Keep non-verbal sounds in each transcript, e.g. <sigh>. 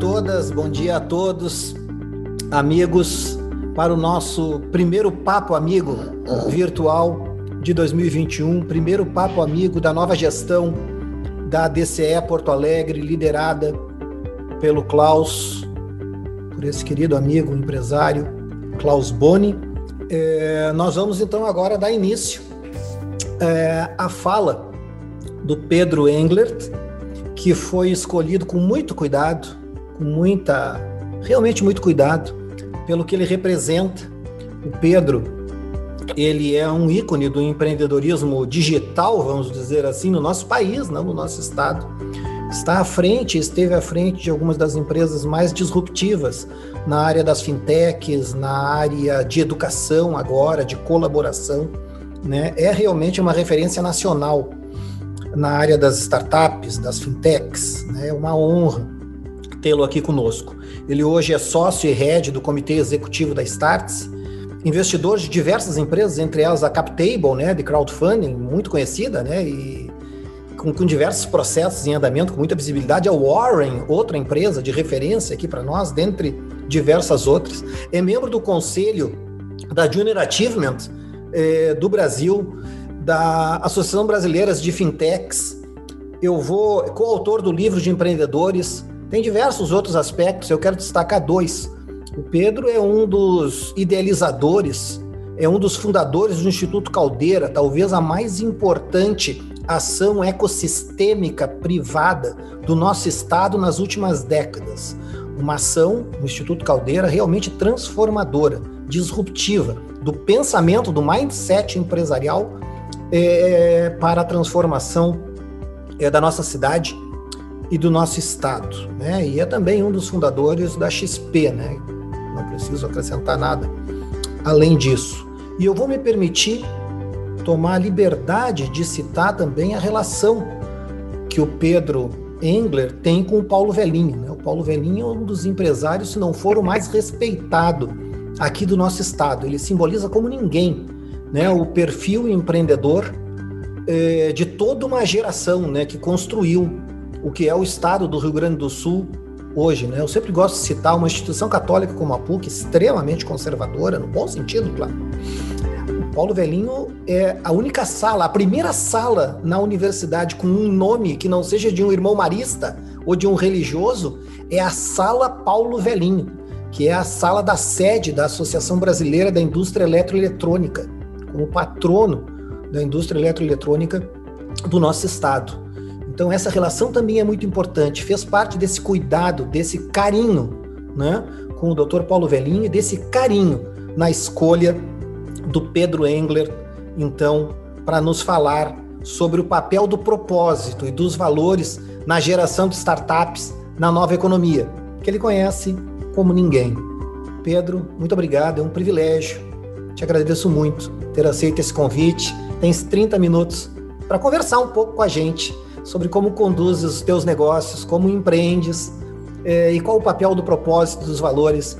todas, bom dia a todos, amigos, para o nosso primeiro Papo Amigo virtual de 2021, primeiro Papo Amigo da nova gestão da DCE Porto Alegre, liderada pelo Klaus, por esse querido amigo, empresário, Klaus Boni. É, nós vamos então agora dar início é, à fala do Pedro Englert, que foi escolhido com muito cuidado, com muita, realmente muito cuidado, pelo que ele representa. O Pedro, ele é um ícone do empreendedorismo digital, vamos dizer assim, no nosso país, não no nosso estado. Está à frente, esteve à frente de algumas das empresas mais disruptivas na área das fintechs, na área de educação agora, de colaboração, né? É realmente uma referência nacional na área das startups, das fintechs. Né? É uma honra tê-lo aqui conosco. Ele hoje é sócio e head do comitê executivo da Starts, investidor de diversas empresas, entre elas a CapTable, né, de crowdfunding, muito conhecida, né, e com, com diversos processos em andamento, com muita visibilidade. A Warren, outra empresa de referência aqui para nós, dentre diversas outras. É membro do conselho da Junior Achievement eh, do Brasil, da Associação Brasileira de Fintechs. Eu vou coautor do livro de empreendedores. Tem diversos outros aspectos, eu quero destacar dois. O Pedro é um dos idealizadores, é um dos fundadores do Instituto Caldeira, talvez a mais importante ação ecossistêmica privada do nosso estado nas últimas décadas. Uma ação, o Instituto Caldeira, realmente transformadora, disruptiva, do pensamento, do mindset empresarial é, para a transformação é, da nossa cidade e do nosso estado, né? E é também um dos fundadores da XP, né? Não preciso acrescentar nada além disso. E eu vou me permitir tomar a liberdade de citar também a relação que o Pedro Engler tem com o Paulo Velhinho. Né? O Paulo Velhinho é um dos empresários, se não for o mais respeitado aqui do nosso estado. Ele simboliza como ninguém né, o perfil empreendedor é, de toda uma geração né, que construiu o que é o estado do Rio Grande do Sul hoje. Né? Eu sempre gosto de citar uma instituição católica como a PUC, extremamente conservadora, no bom sentido, claro. O Paulo Velhinho é a única sala, a primeira sala na universidade com um nome que não seja de um irmão marista ou de um religioso, é a Sala Paulo Velhinho, que é a sala da sede da Associação Brasileira da Indústria Eletroeletrônica como patrono da indústria eletroeletrônica do nosso estado. Então essa relação também é muito importante, fez parte desse cuidado, desse carinho, né, com o Dr. Paulo Velhinho e desse carinho na escolha do Pedro Engler, então, para nos falar sobre o papel do propósito e dos valores na geração de startups na nova economia, que ele conhece como ninguém. Pedro, muito obrigado, é um privilégio te agradeço muito ter aceito esse convite. Tens 30 minutos para conversar um pouco com a gente sobre como conduzes os teus negócios, como empreendes eh, e qual o papel do propósito dos valores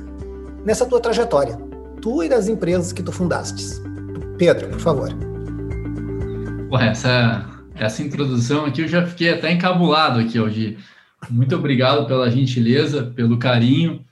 nessa tua trajetória, tu e das empresas que tu fundastes. Pedro, por favor. Pô, essa, essa introdução aqui eu já fiquei até encabulado aqui hoje. Muito obrigado pela gentileza, pelo carinho.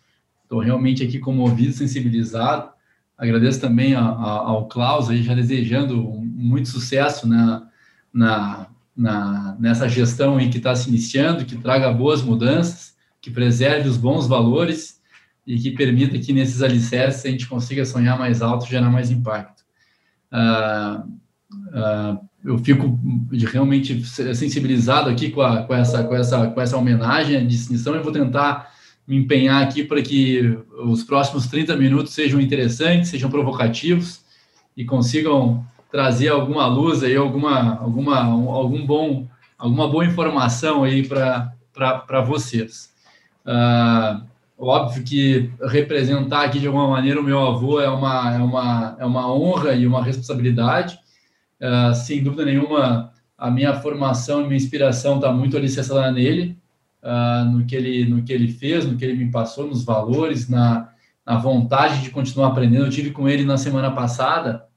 Estou realmente aqui comovido, sensibilizado. Agradeço também a, a, ao Klaus, aí já desejando muito sucesso na, na, na nessa gestão aí que está se iniciando, que traga boas mudanças, que preserve os bons valores e que permita que nesses alicerces a gente consiga sonhar mais alto, gerar mais impacto. Uh, uh, eu fico realmente sensibilizado aqui com, a, com, essa, com, essa, com essa homenagem à distinção e vou tentar me empenhar aqui para que os próximos 30 minutos sejam interessantes, sejam provocativos e consigam trazer alguma luz aí, alguma, alguma, algum bom, alguma boa informação aí para vocês. Uh, óbvio que representar aqui de alguma maneira o meu avô é uma, é uma, é uma honra e uma responsabilidade. Uh, sem dúvida nenhuma, a minha formação e minha inspiração está muito alicerçada nele uh, no, que ele, no que ele fez, no que ele me passou, nos valores, na, na vontade de continuar aprendendo. Eu tive com ele na semana passada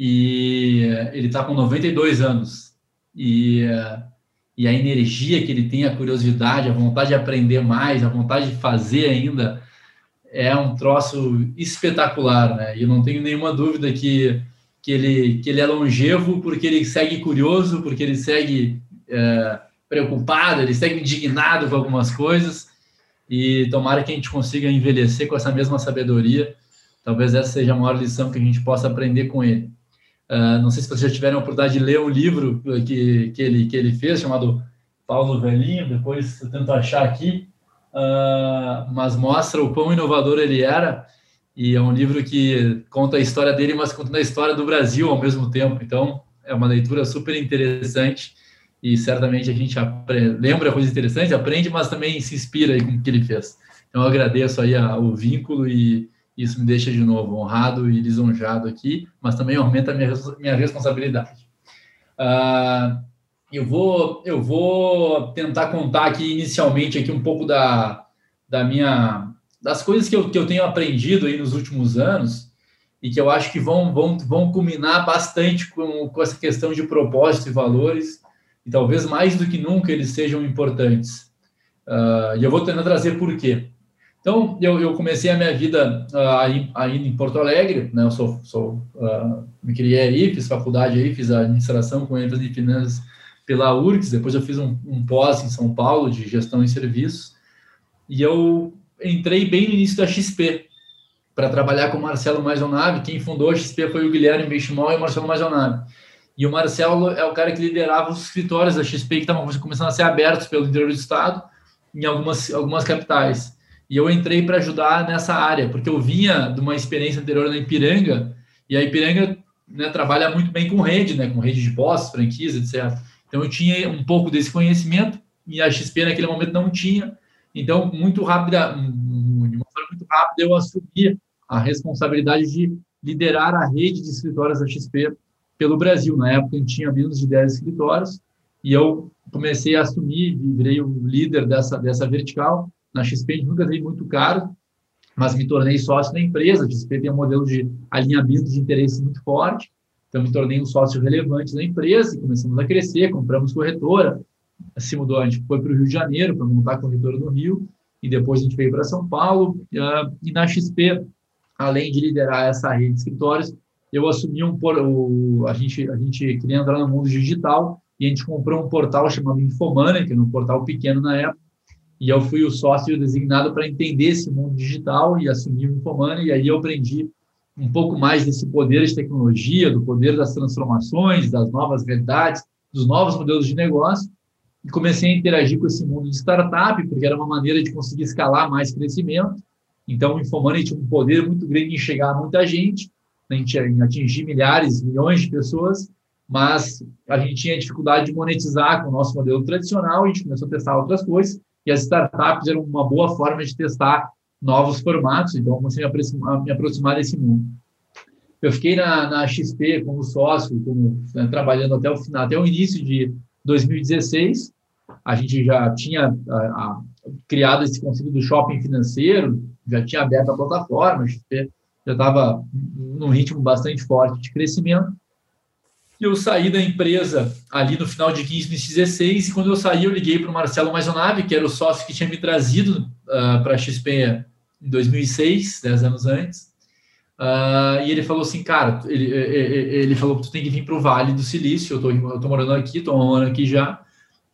e ele está com 92 anos. E, uh, e a energia que ele tem, a curiosidade, a vontade de aprender mais, a vontade de fazer ainda, é um troço espetacular, né? E eu não tenho nenhuma dúvida que, que, ele, que ele é longevo porque ele segue curioso, porque ele segue é, preocupado, ele segue indignado com algumas coisas. E tomara que a gente consiga envelhecer com essa mesma sabedoria. Talvez essa seja a maior lição que a gente possa aprender com ele. Uh, não sei se vocês já tiveram a oportunidade de ler um livro que, que, ele, que ele fez, chamado Paulo Velhinho, depois eu tento achar aqui, uh, mas mostra o quão inovador ele era, e é um livro que conta a história dele, mas conta a história do Brasil ao mesmo tempo, então é uma leitura super interessante, e certamente a gente aprende, lembra coisas interessantes, aprende, mas também se inspira com o que ele fez. Então eu agradeço aí o vínculo e isso me deixa de novo honrado e lisonjado aqui, mas também aumenta a minha, minha responsabilidade. Uh, eu vou, eu vou tentar contar aqui inicialmente aqui um pouco da, da minha das coisas que eu, que eu tenho aprendido aí nos últimos anos e que eu acho que vão, vão, vão culminar bastante com, com essa questão de propósito e valores e talvez mais do que nunca eles sejam importantes. Uh, e eu vou tentar trazer por quê. Então, eu, eu comecei a minha vida uh, ainda em Porto Alegre, né? Eu sou, sou uh, me criei aí, fiz faculdade aí, fiz administração com ênfase em finanças pela URGS, depois eu fiz um, um pós em São Paulo de gestão e serviços, e eu entrei bem no início da XP para trabalhar com o Marcelo Maisonave. Quem fundou a XP foi o Guilherme Benchimol e o Marcelo Maisonave. E o Marcelo é o cara que liderava os escritórios da XP que estavam começando a ser abertos pelo interior do estado em algumas, algumas capitais. E eu entrei para ajudar nessa área, porque eu vinha de uma experiência anterior na Ipiranga, e a Ipiranga né, trabalha muito bem com rede, né, com rede de postos, franquias, etc. Então eu tinha um pouco desse conhecimento, e a XP naquele momento não tinha. Então, muito rápida, de uma forma muito rápida, eu assumi a responsabilidade de liderar a rede de escritórios da XP pelo Brasil. Na época, tinha menos de 10 escritórios, e eu comecei a assumir, virei o líder dessa, dessa vertical, na XP nunca veio muito caro, mas me tornei sócio da empresa. A XP tem um modelo de alinhamento de interesses muito forte, então me tornei um sócio relevante da empresa e começamos a crescer, compramos corretora, se mudou, a gente foi para o Rio de Janeiro para montar a corretora no Rio, e depois a gente veio para São Paulo, uh, e na XP, além de liderar essa rede de escritórios, eu assumi um, o, a gente, a gente queria entrar no mundo digital, e a gente comprou um portal chamado Infomoney, que era um portal pequeno na época, e eu fui o sócio designado para entender esse mundo digital e assumir o Infomani, e aí eu aprendi um pouco mais desse poder de tecnologia, do poder das transformações, das novas verdades, dos novos modelos de negócio, e comecei a interagir com esse mundo de startup, porque era uma maneira de conseguir escalar mais crescimento. Então, o Infomani tinha um poder muito grande em chegar a muita gente, né, em atingir milhares, milhões de pessoas, mas a gente tinha dificuldade de monetizar com o nosso modelo tradicional, a gente começou a testar outras coisas, e as startups eram uma boa forma de testar novos formatos, então comecei a me aproximar desse mundo. Eu fiquei na, na XP como sócio, como, né, trabalhando até o final, até o início de 2016. A gente já tinha a, a, criado esse conceito do shopping financeiro, já tinha aberto a plataforma, a XP já estava num ritmo bastante forte de crescimento. Eu saí da empresa ali no final de 15, 16, e quando eu saí, eu liguei para o Marcelo Maisonave, que era o sócio que tinha me trazido uh, para a XP em 2006, 10 anos antes. Uh, e ele falou assim, cara, ele, ele, ele falou, tu tem que vir para o Vale do Silício, eu tô, eu tô morando aqui, tô morando aqui já,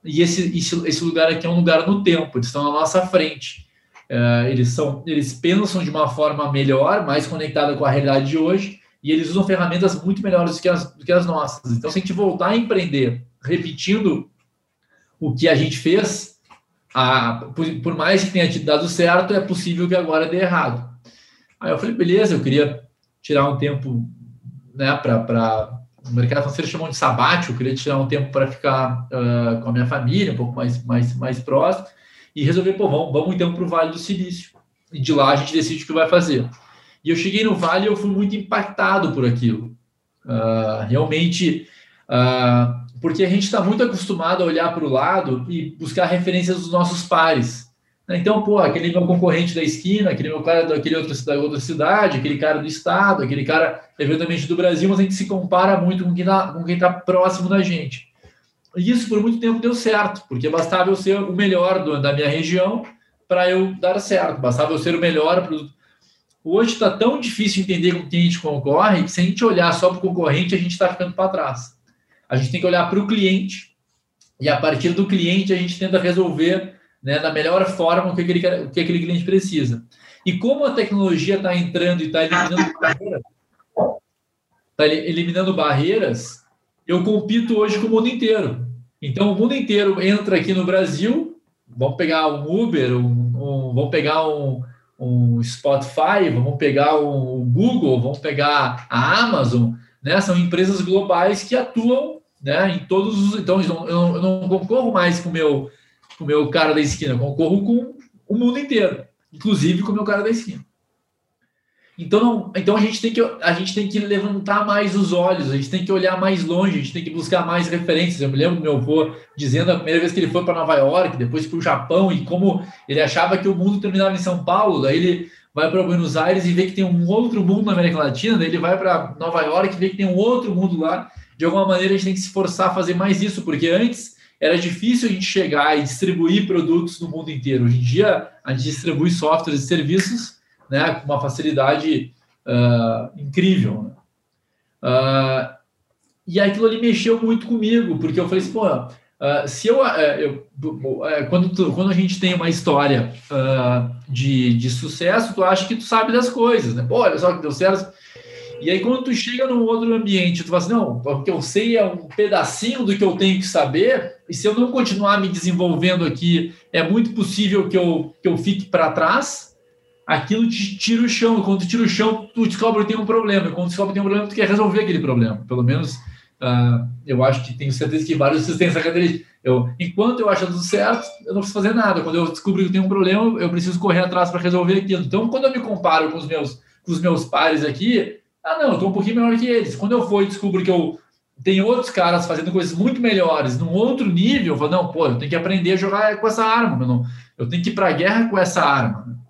e esse, esse, esse lugar aqui é um lugar no tempo, eles estão na nossa frente. Uh, eles, são, eles pensam de uma forma melhor, mais conectada com a realidade de hoje, e eles usam ferramentas muito melhores do que as, do que as nossas. Então, se a gente voltar a empreender repetindo o que a gente fez, a, por, por, mais que tenha dado certo, é possível que agora dê errado. Aí eu falei, beleza, eu queria tirar um tempo né, para. O mercado financeiro chamou de sabático, eu queria tirar um tempo para ficar uh, com a minha família, um pouco mais, mais, mais próximo, e resolver, pô, vamos, vamos então para o Vale do Silício. E de lá a gente decide o que vai fazer. E eu cheguei no Vale e eu fui muito impactado por aquilo. Uh, realmente, uh, porque a gente está muito acostumado a olhar para o lado e buscar referências dos nossos pares. Então, pô, aquele meu concorrente da esquina, aquele meu cara daquele outro, da outra cidade, aquele cara do estado, aquele cara eventualmente do Brasil, mas a gente se compara muito com quem está próximo da gente. isso por muito tempo deu certo, porque bastava eu ser o melhor do, da minha região para eu dar certo, bastava eu ser o melhor produto. Hoje está tão difícil entender com quem a gente concorre que se a gente olhar só para o concorrente, a gente está ficando para trás. A gente tem que olhar para o cliente e a partir do cliente a gente tenta resolver né, da melhor forma o que aquele, o que aquele cliente precisa. E como a tecnologia está entrando e está eliminando barreiras, está eliminando barreiras, eu compito hoje com o mundo inteiro. Então, o mundo inteiro entra aqui no Brasil, vamos pegar um Uber, um, um, vamos pegar um, um Spotify, vamos pegar um Google, vamos pegar a Amazon, né? São empresas globais que atuam né, em todos os. Então, eu não, concorro mais com o meu, com o meu cara da esquina, eu concorro com o mundo inteiro, inclusive com o meu cara da esquina. Então, então a, gente tem que, a gente tem que levantar mais os olhos, a gente tem que olhar mais longe, a gente tem que buscar mais referências. Eu me lembro do meu avô dizendo a primeira vez que ele foi para Nova York, depois para o Japão, e como ele achava que o mundo terminava em São Paulo, daí ele vai para Buenos Aires e vê que tem um outro mundo na América Latina, daí ele vai para Nova York e vê que tem um outro mundo lá. De alguma maneira a gente tem que se forçar a fazer mais isso, porque antes era difícil a gente chegar e distribuir produtos no mundo inteiro. Hoje em dia a gente distribui softwares e serviços né, com uma facilidade uh, incrível. Né? Uh, e aquilo ali mexeu muito comigo, porque eu falei assim, pô, uh, se eu, eu quando, tu, quando a gente tem uma história de, de sucesso, tu acha que tu sabe das coisas, né? Pô, olha só que deu certo. E aí, quando tu chega num outro ambiente, tu fala assim, não, o que eu sei é um pedacinho do que eu tenho que saber, e se eu não continuar me desenvolvendo aqui, é muito possível que eu, que eu fique para trás, aquilo te tira o chão. Quando tu tira o chão, tu descobre que tem um problema. E quando descobre que tem um problema, tu quer resolver aquele problema. Pelo menos, uh, eu acho que tenho certeza que vários têm essa. Eu, enquanto eu acho tudo certo, eu não preciso fazer nada. Quando eu descubro que tem um problema, eu preciso correr atrás para resolver aquilo. Então, quando eu me comparo com os meus, com os meus pares aqui, ah, não, eu estou um pouquinho melhor que eles. Quando eu for e descubro que eu tenho outros caras fazendo coisas muito melhores, num outro nível, eu falo, não, pô, eu tenho que aprender a jogar com essa arma, eu, não, eu tenho que ir para a guerra com essa arma.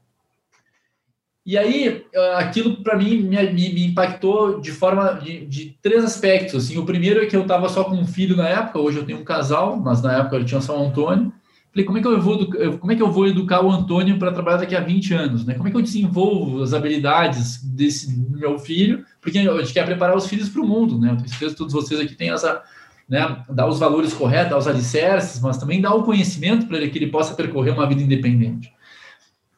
E aí, ah, aquilo para mim me, me, impactou de forma de, de, três aspectos. Assim, o primeiro é que eu estava só com um filho na época, hoje eu tenho um casal, mas na época eu tinha só um Antônio. Falei, como é que eu vou, como é que eu vou educar o Antônio para trabalhar daqui a 20 anos? Né? Como é que eu desenvolvo as habilidades desse meu filho? Porque a gente quer preparar os filhos para o mundo, né? Eu tenho certeza que todos vocês aqui têm essa, né, dar os valores corretos, dar os alicerces, mas também dar o conhecimento para ele que ele possa percorrer uma vida independente.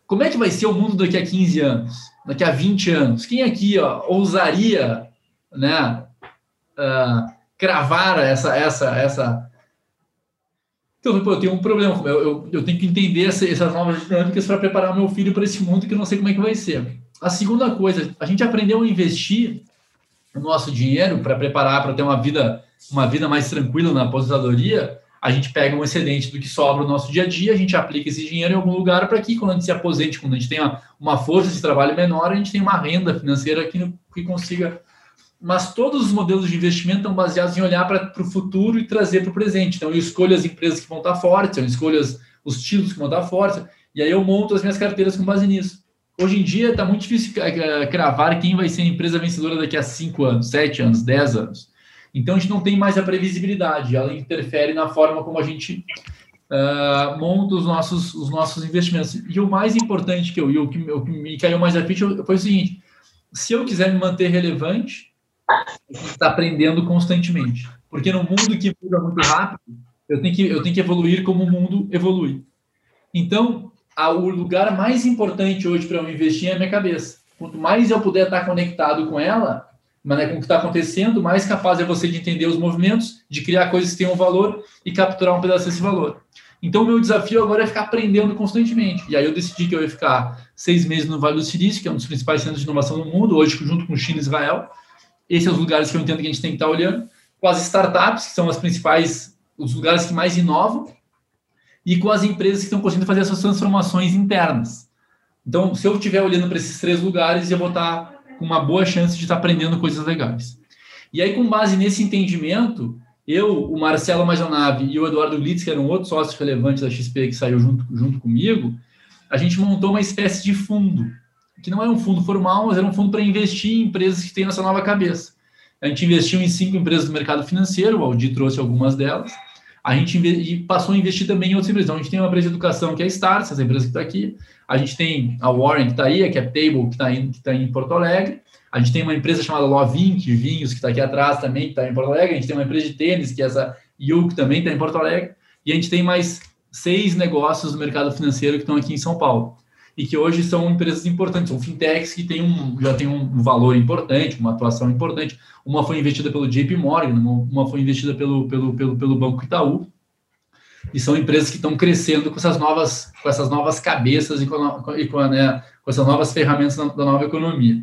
Como é que vai ser o mundo daqui a 15 anos? Daqui a 20 anos? Quem aqui ó, ousaria né, uh, cravar essa, essa, essa. Então, pô, eu tenho um problema, eu, eu, eu tenho que entender essa, essas novas dinâmicas para preparar meu filho para esse mundo que eu não sei como é que vai ser. A segunda coisa, a gente aprendeu a investir o nosso dinheiro para preparar para ter uma vida, uma vida mais tranquila na aposentadoria a gente pega um excedente do que sobra no nosso dia a dia, a gente aplica esse dinheiro em algum lugar para que, quando a gente se aposente, quando a gente tenha uma força de trabalho menor, a gente tenha uma renda financeira que, que consiga. Mas todos os modelos de investimento estão baseados em olhar para o futuro e trazer para o presente. Então, eu escolho as empresas que vão estar fortes, eu escolho as, os títulos que vão estar fortes, e aí eu monto as minhas carteiras com base nisso. Hoje em dia está muito difícil cravar quem vai ser a empresa vencedora daqui a 5 anos, 7 anos, 10 anos. Então a gente não tem mais a previsibilidade, ela interfere na forma como a gente uh, monta os nossos, os nossos investimentos. E o mais importante que eu, e o que, o que me caiu mais a ficha foi o seguinte: se eu quiser me manter relevante, estar aprendendo constantemente. Porque no mundo que muda muito rápido, eu tenho que, eu tenho que evoluir como o mundo evolui. Então, a, o lugar mais importante hoje para eu investir é a minha cabeça. Quanto mais eu puder estar conectado com ela, mas né, com o que está acontecendo, mais capaz é você de entender os movimentos, de criar coisas que tenham valor e capturar um pedaço desse valor. Então, o meu desafio agora é ficar aprendendo constantemente. E aí eu decidi que eu ia ficar seis meses no Vale do Silício, que é um dos principais centros de inovação do mundo, hoje junto com China e Israel. Esses são os lugares que eu entendo que a gente tem que estar olhando. Com as startups, que são as principais, os lugares que mais inovam, e com as empresas que estão conseguindo fazer essas transformações internas. Então, se eu estiver olhando para esses três lugares, eu vou estar com uma boa chance de estar aprendendo coisas legais. E aí, com base nesse entendimento, eu, o Marcelo Majonave e o Eduardo Glitz, que eram outros sócios relevantes da XP que saiu junto, junto comigo, a gente montou uma espécie de fundo, que não era um fundo formal, mas era um fundo para investir em empresas que têm essa nova cabeça. A gente investiu em cinco empresas do mercado financeiro, o Aldi trouxe algumas delas. A gente passou a investir também em outras empresas. Então, a gente tem uma empresa de educação que é a Stars, essa empresa que está aqui. A gente tem a Warren, que está aí, a CapTable, que está em, que tá em Porto Alegre. A gente tem uma empresa chamada Lovin, vinhos, que está aqui atrás também, que está em Porto Alegre. A gente tem uma empresa de tênis, que é essa Yu, que também está em Porto Alegre. E a gente tem mais seis negócios no mercado financeiro que estão aqui em São Paulo e que hoje são empresas importantes, são fintechs que têm um, já têm um valor importante, uma atuação importante. Uma foi investida pelo JP Morgan, uma foi investida pelo, pelo, pelo, pelo Banco Itaú, e são empresas que estão crescendo com essas novas, com essas novas cabeças e com, e com, né, com essas novas ferramentas da, da nova economia.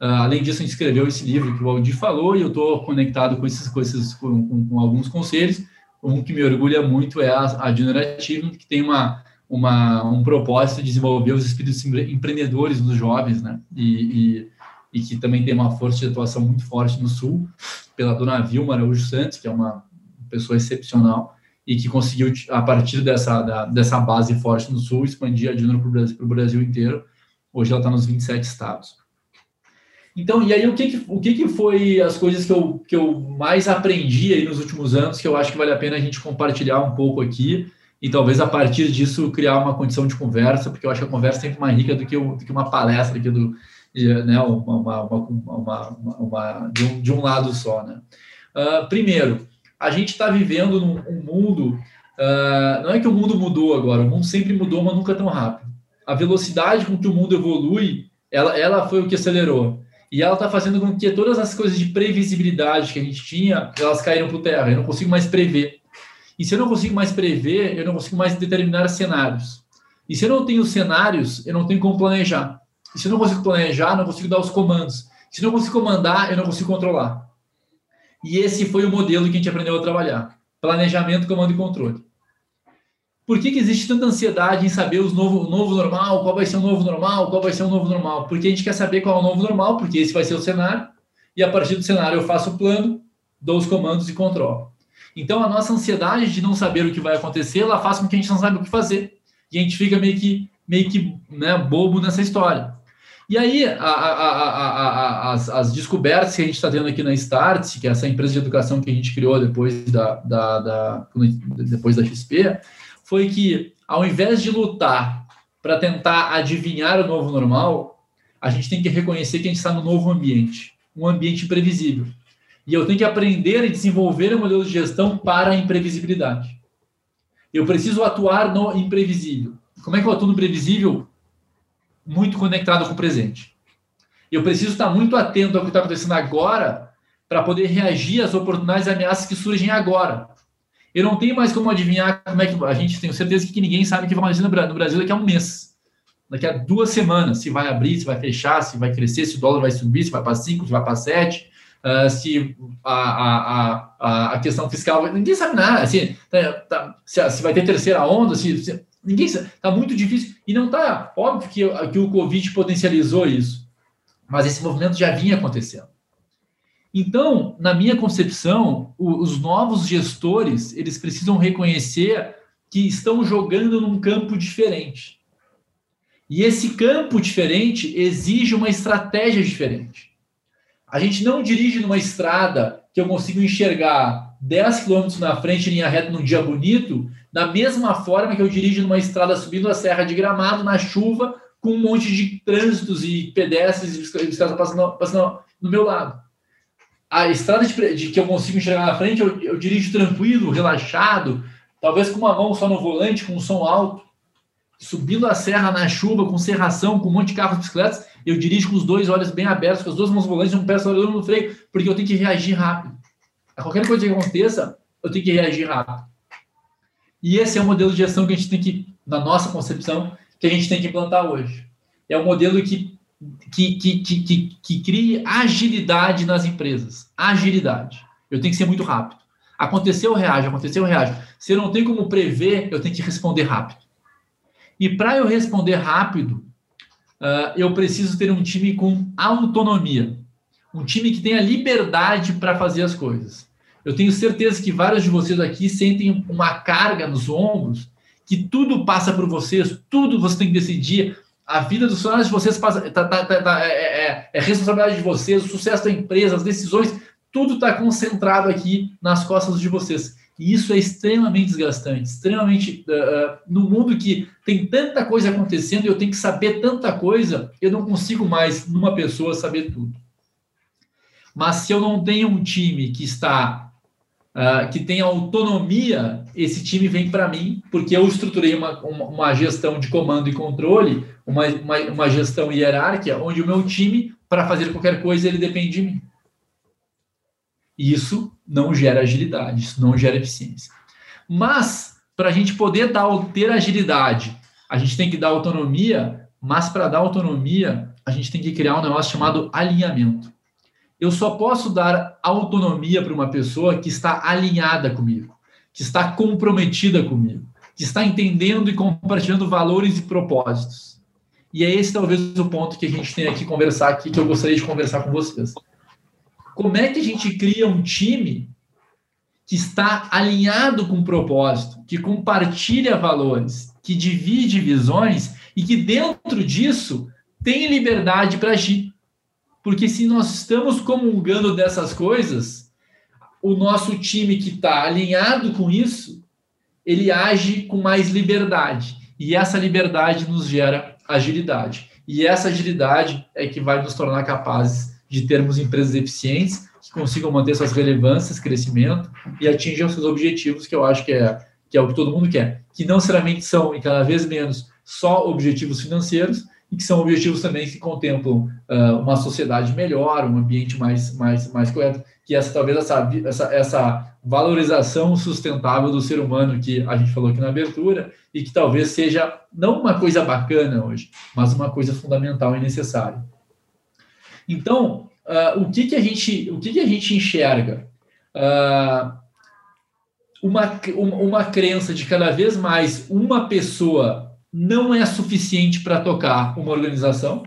Uh, além disso, a gente escreveu esse livro que o Aldir falou, e eu estou conectado com esses, com, esses com, com, com, alguns conselhos. Um que me orgulha muito é a, a Generation, que tem uma, uma, um propósito de desenvolver os espíritos empreendedores nos jovens, né? E, e, e, que também tem uma força de atuação muito forte no Sul, pela dona Vilma Araújo Santos, que é uma pessoa excepcional e que conseguiu, a partir dessa, da, dessa base forte no Sul, expandir a Junior para o Brasil, Brasil inteiro. Hoje ela está nos 27 estados. Então, e aí o que, que, o que, que foi as coisas que eu, que eu mais aprendi aí nos últimos anos, que eu acho que vale a pena a gente compartilhar um pouco aqui, e talvez a partir disso criar uma condição de conversa, porque eu acho que a conversa é sempre mais rica do que, o, do que uma palestra aqui do, né, uma, uma, uma, de, um, de, um, lado só. Né? Uh, primeiro, a gente está vivendo num um mundo, uh, não é que o mundo mudou agora, o mundo sempre mudou, mas nunca tão rápido. A velocidade com que o mundo evolui, ela, ela foi o que acelerou. E ela está fazendo com que todas as coisas de previsibilidade que a gente tinha, elas caíram por terra. Eu não consigo mais prever. E se eu não consigo mais prever, eu não consigo mais determinar cenários. E se eu não tenho cenários, eu não tenho como planejar. E se eu não consigo planejar, não consigo dar os comandos. Se eu não consigo comandar, eu não consigo controlar. E esse foi o modelo que a gente aprendeu a trabalhar: planejamento, comando e controle. Por que, que existe tanta ansiedade em saber os novo, o novo normal? Qual vai ser o novo normal? Qual vai ser o novo normal? Porque a gente quer saber qual é o novo normal, porque esse vai ser o cenário. E a partir do cenário eu faço o plano, dou os comandos e controlo. Então, a nossa ansiedade de não saber o que vai acontecer, ela faz com que a gente não saiba o que fazer. E a gente fica meio que, meio que né, bobo nessa história. E aí, a, a, a, as, as, descobertas que a gente está tendo aqui na Start, que é essa empresa de educação que a gente criou depois da, da, da depois da XP, foi que, ao invés de lutar para tentar adivinhar o novo normal, a gente tem que reconhecer que a gente está no novo ambiente, um ambiente imprevisível. E eu tenho que aprender e desenvolver um modelo de gestão para a imprevisibilidade. Eu preciso atuar no imprevisível. Como é que eu atuo no previsível? Muito conectado com o presente. Eu preciso estar muito atento ao que está acontecendo agora para poder reagir às oportunidades e ameaças que surgem agora. Eu não tenho mais como adivinhar como é que a gente tem certeza que ninguém sabe o que vai acontecer no Brasil daqui a um mês, daqui a duas semanas, se vai abrir, se vai fechar, se vai crescer, se o dólar vai subir, se vai para 5, se vai para 7, uh, se a, a, a, a, questão fiscal. Ninguém sabe nada. Assim, tá, tá, se, se, vai ter terceira onda, se, se ninguém Está muito difícil. E não está. Óbvio que, que o Covid potencializou isso. Mas esse movimento já vinha acontecendo. Então, na minha concepção, os novos gestores eles precisam reconhecer que estão jogando num campo diferente. E esse campo diferente exige uma estratégia diferente. A gente não dirige numa estrada que eu consigo enxergar 10 quilômetros na frente, linha reta, num dia bonito, da mesma forma que eu dirijo numa estrada subindo a Serra de Gramado, na chuva, com um monte de trânsitos e pedestres e bicicletas passando, passando no meu lado. A estrada de, de, que eu consigo enxergar na frente, eu, eu dirijo tranquilo, relaxado, talvez com uma mão só no volante, com um som alto, subindo a serra na chuva, com serração, com um monte de carros bicicletas, eu dirijo com os dois olhos bem abertos, com as duas mãos volantes, um pé olhando no freio, porque eu tenho que reagir rápido. A qualquer coisa que aconteça, eu tenho que reagir rápido. E esse é o modelo de gestão que a gente tem que, na nossa concepção, que a gente tem que implantar hoje. É um modelo que, que, que, que, que, que crie agilidade nas empresas. Agilidade. Eu tenho que ser muito rápido. Aconteceu, reage, aconteceu, reage. Se eu não tenho como prever, eu tenho que responder rápido. E para eu responder rápido, uh, eu preciso ter um time com autonomia, um time que tenha liberdade para fazer as coisas. Eu tenho certeza que vários de vocês aqui sentem uma carga nos ombros, que tudo passa por vocês, tudo você tem que decidir. A vida dos funcionários de vocês passa, tá, tá, tá, é, é, é responsabilidade de vocês, o sucesso da empresa, as decisões, tudo está concentrado aqui nas costas de vocês. E isso é extremamente desgastante, extremamente. Uh, no mundo que tem tanta coisa acontecendo e eu tenho que saber tanta coisa, eu não consigo mais, numa pessoa, saber tudo. Mas se eu não tenho um time que está. Uh, que tem autonomia, esse time vem para mim, porque eu estruturei uma, uma, uma, gestão de comando e controle, uma, uma, uma gestão hierárquica, onde o meu time, para fazer qualquer coisa, ele depende de mim. Isso não gera agilidade, isso não gera eficiência. Mas, para a gente poder dar, ter agilidade, a gente tem que dar autonomia, mas para dar autonomia, a gente tem que criar um negócio chamado alinhamento. Eu só posso dar autonomia para uma pessoa que está alinhada comigo, que está comprometida comigo, que está entendendo e compartilhando valores e propósitos. E é esse talvez o ponto que a gente tem aqui conversar aqui, que eu gostaria de conversar com vocês. Como é que a gente cria um time que está alinhado com o propósito, que compartilha valores, que divide visões e que dentro disso tem liberdade para agir? Porque se nós estamos comungando dessas coisas, o nosso time que está alinhado com isso, ele age com mais liberdade. E essa liberdade nos gera agilidade. E essa agilidade é que vai nos tornar capazes de termos empresas eficientes que consigam manter suas relevâncias, crescimento e atingir os seus objetivos, que eu acho que é, que é o que todo mundo quer. Que não necessariamente são, e cada vez menos, só objetivos financeiros, e que são objetivos também que contemplam uh, uma sociedade melhor, um ambiente mais, mais, mais correto, que essa talvez essa, essa, essa valorização sustentável do ser humano que a gente falou aqui na abertura, e que talvez seja não uma coisa bacana hoje, mas uma coisa fundamental e necessária. Então, uh, o que que a gente, o que que a gente enxerga? Uh, uma, uma crença de cada vez mais uma pessoa não é suficiente para tocar uma organização.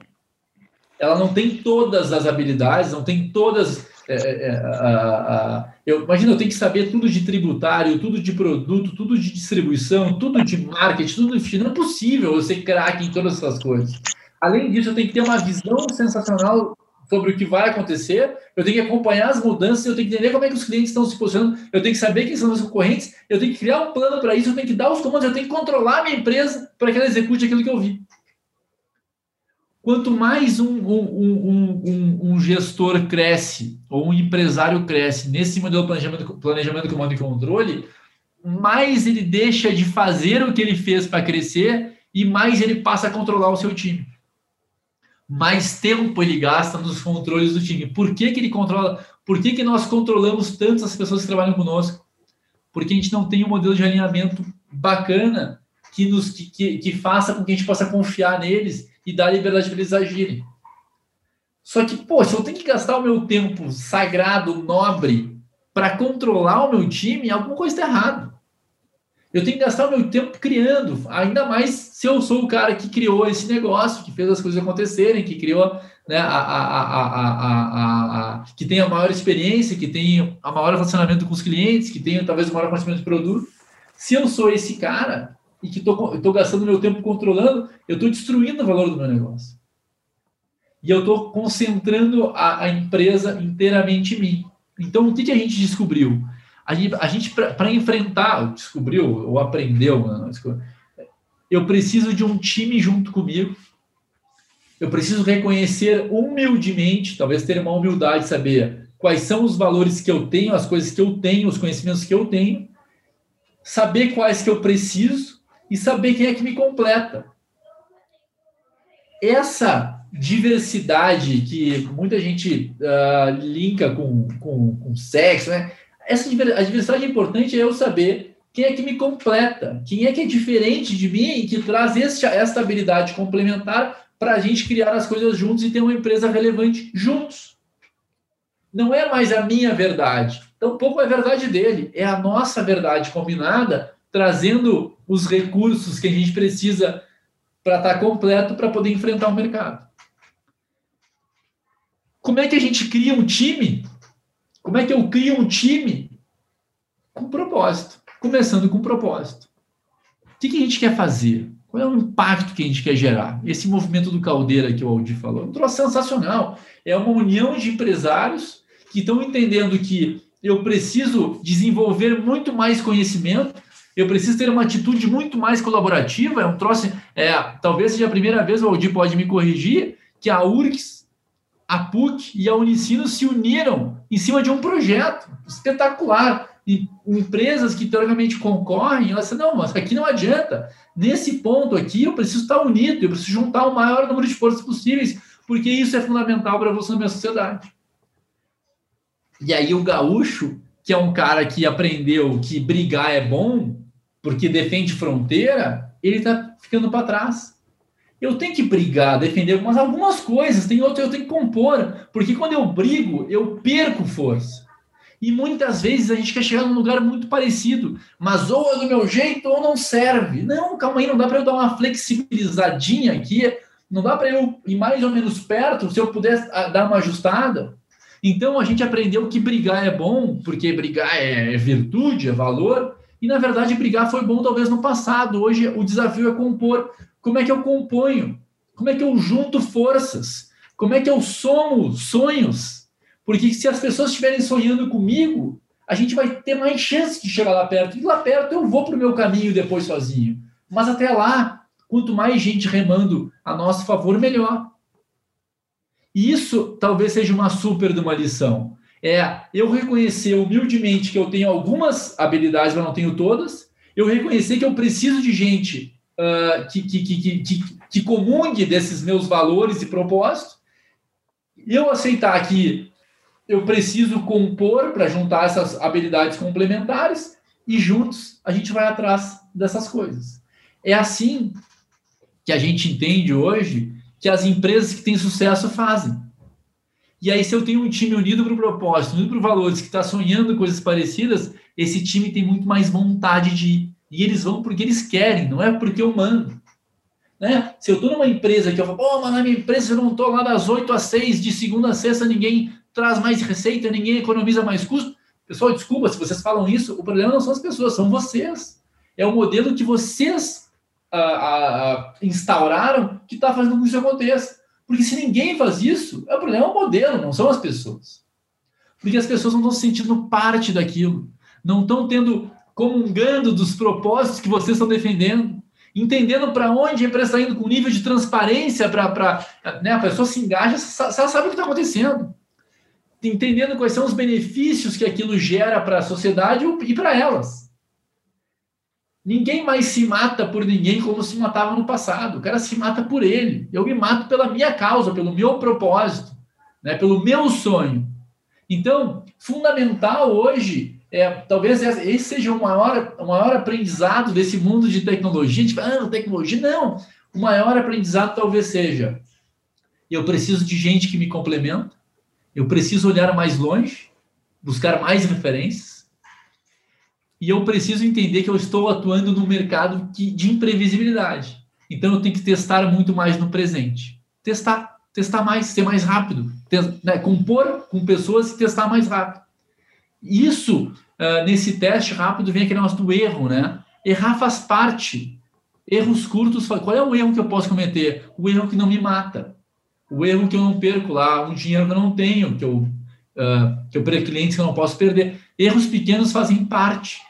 Ela não tem todas as habilidades, não tem todas. É, é, é eu imagino, eu tenho que saber tudo de tributário, tudo de produto, tudo de distribuição, tudo de marketing, tudo de. Não é possível eu ser craque em todas essas coisas. Além disso, eu tenho que ter uma visão sensacional sobre o que vai acontecer, eu tenho que acompanhar as mudanças, eu tenho que entender como é que os clientes estão se posicionando, eu tenho que saber quem são os concorrentes, eu tenho que criar um plano para isso, eu tenho que dar os comandos, eu tenho que controlar a minha empresa para que ela execute aquilo que eu vi. Quanto mais um, um, um, um, gestor cresce, ou um empresário cresce nesse modelo de planejamento, planejamento comando e controle, mais ele deixa de fazer o que ele fez para crescer e mais ele passa a controlar o seu time mais tempo ele gasta nos controles do time. Por que, que ele controla? Por que, que nós controlamos tanto as pessoas que trabalham conosco? Porque a gente não tem um modelo de alinhamento bacana que nos que, que, que faça com que a gente possa confiar neles e dar liberdade para eles agirem. Só que, pô, se eu tenho que gastar o meu tempo sagrado, nobre, para controlar o meu time, alguma coisa está errada. Eu tenho que gastar o meu tempo criando, ainda mais se eu sou o cara que criou esse negócio, que fez as coisas acontecerem, que criou, né, a, a, a, que tem a maior experiência, que tem a maior relacionamento com os clientes, que tem talvez o maior conhecimento do produto. Se eu sou esse cara e que estou gastando meu tempo controlando, eu estou destruindo o valor do meu negócio. E eu estou concentrando a, a empresa inteiramente em mim. Então, o que, que a gente descobriu? A gente, a gente para enfrentar, descobriu ou aprendeu, eu preciso de um time junto comigo. Eu preciso reconhecer humildemente, talvez ter uma humildade, saber quais são os valores que eu tenho, as coisas que eu tenho, os conhecimentos que eu tenho, saber quais que eu preciso e saber quem é que me completa. Essa diversidade que muita gente uh, linka com, com, com sexo, né? Essa adversidade é importante é eu saber quem é que me completa, quem é que é diferente de mim e que traz essa habilidade complementar para a gente criar as coisas juntos e ter uma empresa relevante juntos. Não é mais a minha verdade, tampouco é a verdade dele, é a nossa verdade combinada, trazendo os recursos que a gente precisa para estar tá completo para poder enfrentar o mercado. Como é que a gente cria um time como é que eu crio um time com propósito? Começando com propósito. O que, que a gente quer fazer? Qual é o impacto que a gente quer gerar? Esse movimento do Caldeira que o Aldi falou, um troço sensacional. É uma união de empresários que estão entendendo que eu preciso desenvolver muito mais conhecimento, eu preciso ter uma atitude muito mais colaborativa. É um troço, é, talvez seja a primeira vez, o Aldir pode me corrigir, que a URGS, a PUC e a Unicino se uniram em cima de um projeto espetacular. E empresas que teoricamente concorrem, elas não, mas aqui não adianta. Nesse ponto aqui, eu preciso estar unido, eu preciso juntar o maior número de forças possíveis, porque isso é fundamental para a evolução da minha sociedade. E aí o gaúcho, que é um cara que aprendeu que brigar é bom, porque defende fronteira, ele está ficando para trás. Eu tenho que brigar, defender algumas, coisas, tem outras eu tenho que compor, porque quando eu brigo, eu perco força. E muitas vezes a gente quer chegar num lugar muito parecido, mas ou é do meu jeito ou não serve. Não, calma aí, não dá para eu dar uma flexibilizadinha aqui, não dá para eu ir mais ou menos perto, se eu puder ah, dar uma ajustada. Então a gente aprendeu que brigar é bom, porque brigar é, é virtude, é valor, e na verdade brigar foi bom talvez no passado. Hoje o desafio é compor. Como é que eu componho? Como é que eu junto forças? Como é que eu somo sonhos? Porque se as pessoas estiverem sonhando comigo, a gente vai ter mais chance de chegar lá perto. E lá perto eu vou para o meu caminho depois sozinho. Mas até lá, quanto mais gente remando a nosso favor, melhor. E isso talvez seja uma super de uma lição. É eu reconhecer humildemente que eu tenho algumas habilidades, mas não tenho todas. Eu reconhecer que eu preciso de gente uh, que, que, que, que, que comungue desses meus valores e propósitos. Eu aceitar que eu preciso compor para juntar essas habilidades complementares e juntos a gente vai atrás dessas coisas. É assim que a gente entende hoje que as empresas que têm sucesso fazem. E aí, se eu tenho um time unido para o propósito, unido para valores, que está sonhando coisas parecidas, esse time tem muito mais vontade de ir. E eles vão porque eles querem, não é porque eu mando. Né? Se eu estou numa empresa que eu falo, pô, mas na minha empresa eu não estou lá das 8 às 6, de segunda a sexta, ninguém traz mais receita, ninguém economiza mais custo. Pessoal, desculpa se vocês falam isso, o problema não são as pessoas, são vocês. É o modelo que vocês a, instauraram que está fazendo com que isso aconteça. Porque se ninguém faz isso, é o problema é o modelo, não são as pessoas. Porque as pessoas não estão se sentindo parte daquilo, não estão tendo comungando dos propósitos que vocês estão defendendo, entendendo para onde a empresa está indo com nível de transparência para né, a pessoa se engaja, ela sabe o que está acontecendo. Entendendo quais são os benefícios que aquilo gera para a sociedade e para elas. Ninguém mais se mata por ninguém como se matava no passado. O cara se mata por ele. Eu me mato pela minha causa, pelo meu propósito, né? pelo meu sonho. Então, fundamental hoje, é, talvez esse seja o maior, o maior aprendizado desse mundo de tecnologia. Tipo, ah, tecnologia. Não. O maior aprendizado talvez seja: eu preciso de gente que me complementa, eu preciso olhar mais longe, buscar mais referências e eu preciso entender que eu estou atuando no mercado que, de imprevisibilidade. Então eu tenho que testar muito mais no presente. Testar, testar mais, ser mais rápido, né, compor com pessoas e testar mais rápido. Isso, uh, nesse teste rápido, vem aquele negócio do erro, né? Errar faz parte. Erros curtos, qual é o erro que eu posso cometer? O erro que não me mata. O erro que eu não perco lá, um dinheiro que eu não tenho, que eu, uh, que eu perco clientes que eu não posso perder. Erros pequenos fazem parte.